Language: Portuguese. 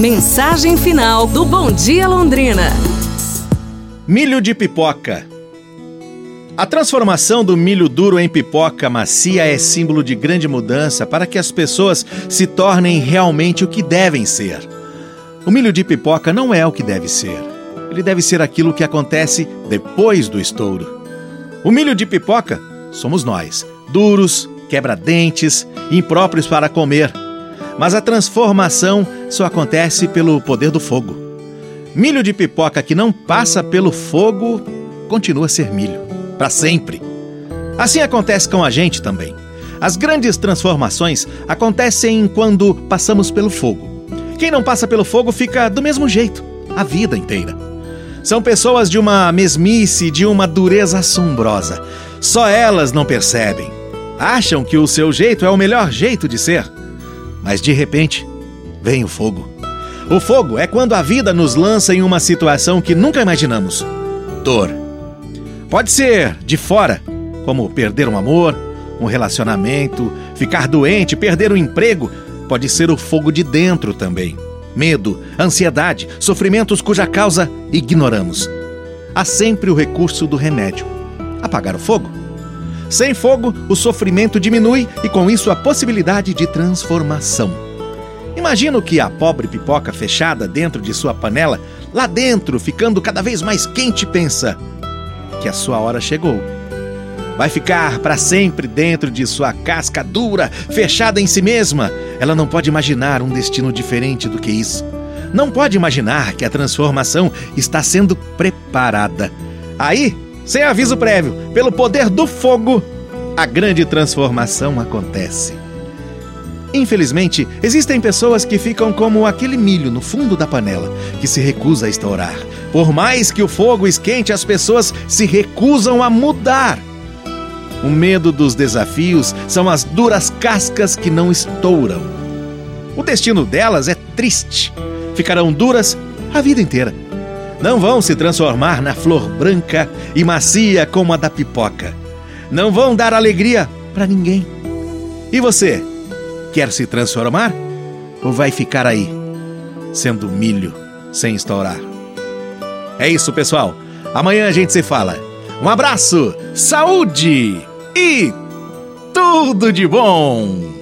Mensagem final do Bom Dia Londrina. Milho de pipoca. A transformação do milho duro em pipoca macia é símbolo de grande mudança para que as pessoas se tornem realmente o que devem ser. O milho de pipoca não é o que deve ser. Ele deve ser aquilo que acontece depois do estouro. O milho de pipoca somos nós, duros, quebra-dentes, impróprios para comer. Mas a transformação só acontece pelo poder do fogo. Milho de pipoca que não passa pelo fogo continua a ser milho, para sempre. Assim acontece com a gente também. As grandes transformações acontecem quando passamos pelo fogo. Quem não passa pelo fogo fica do mesmo jeito, a vida inteira. São pessoas de uma mesmice, de uma dureza assombrosa. Só elas não percebem. Acham que o seu jeito é o melhor jeito de ser. Mas de repente, vem o fogo. O fogo é quando a vida nos lança em uma situação que nunca imaginamos dor. Pode ser de fora, como perder um amor, um relacionamento, ficar doente, perder o um emprego. Pode ser o fogo de dentro também. Medo, ansiedade, sofrimentos cuja causa ignoramos. Há sempre o recurso do remédio: apagar o fogo. Sem fogo, o sofrimento diminui e com isso a possibilidade de transformação. Imagino que a pobre pipoca fechada dentro de sua panela, lá dentro, ficando cada vez mais quente, pensa que a sua hora chegou. Vai ficar para sempre dentro de sua casca dura, fechada em si mesma. Ela não pode imaginar um destino diferente do que isso. Não pode imaginar que a transformação está sendo preparada. Aí sem aviso prévio, pelo poder do fogo, a grande transformação acontece. Infelizmente, existem pessoas que ficam como aquele milho no fundo da panela, que se recusa a estourar. Por mais que o fogo esquente, as pessoas se recusam a mudar. O medo dos desafios são as duras cascas que não estouram. O destino delas é triste. Ficarão duras a vida inteira não vão se transformar na flor branca e macia como a da pipoca. Não vão dar alegria para ninguém. E você, quer se transformar ou vai ficar aí, sendo milho sem estourar? É isso, pessoal. Amanhã a gente se fala. Um abraço, saúde e tudo de bom!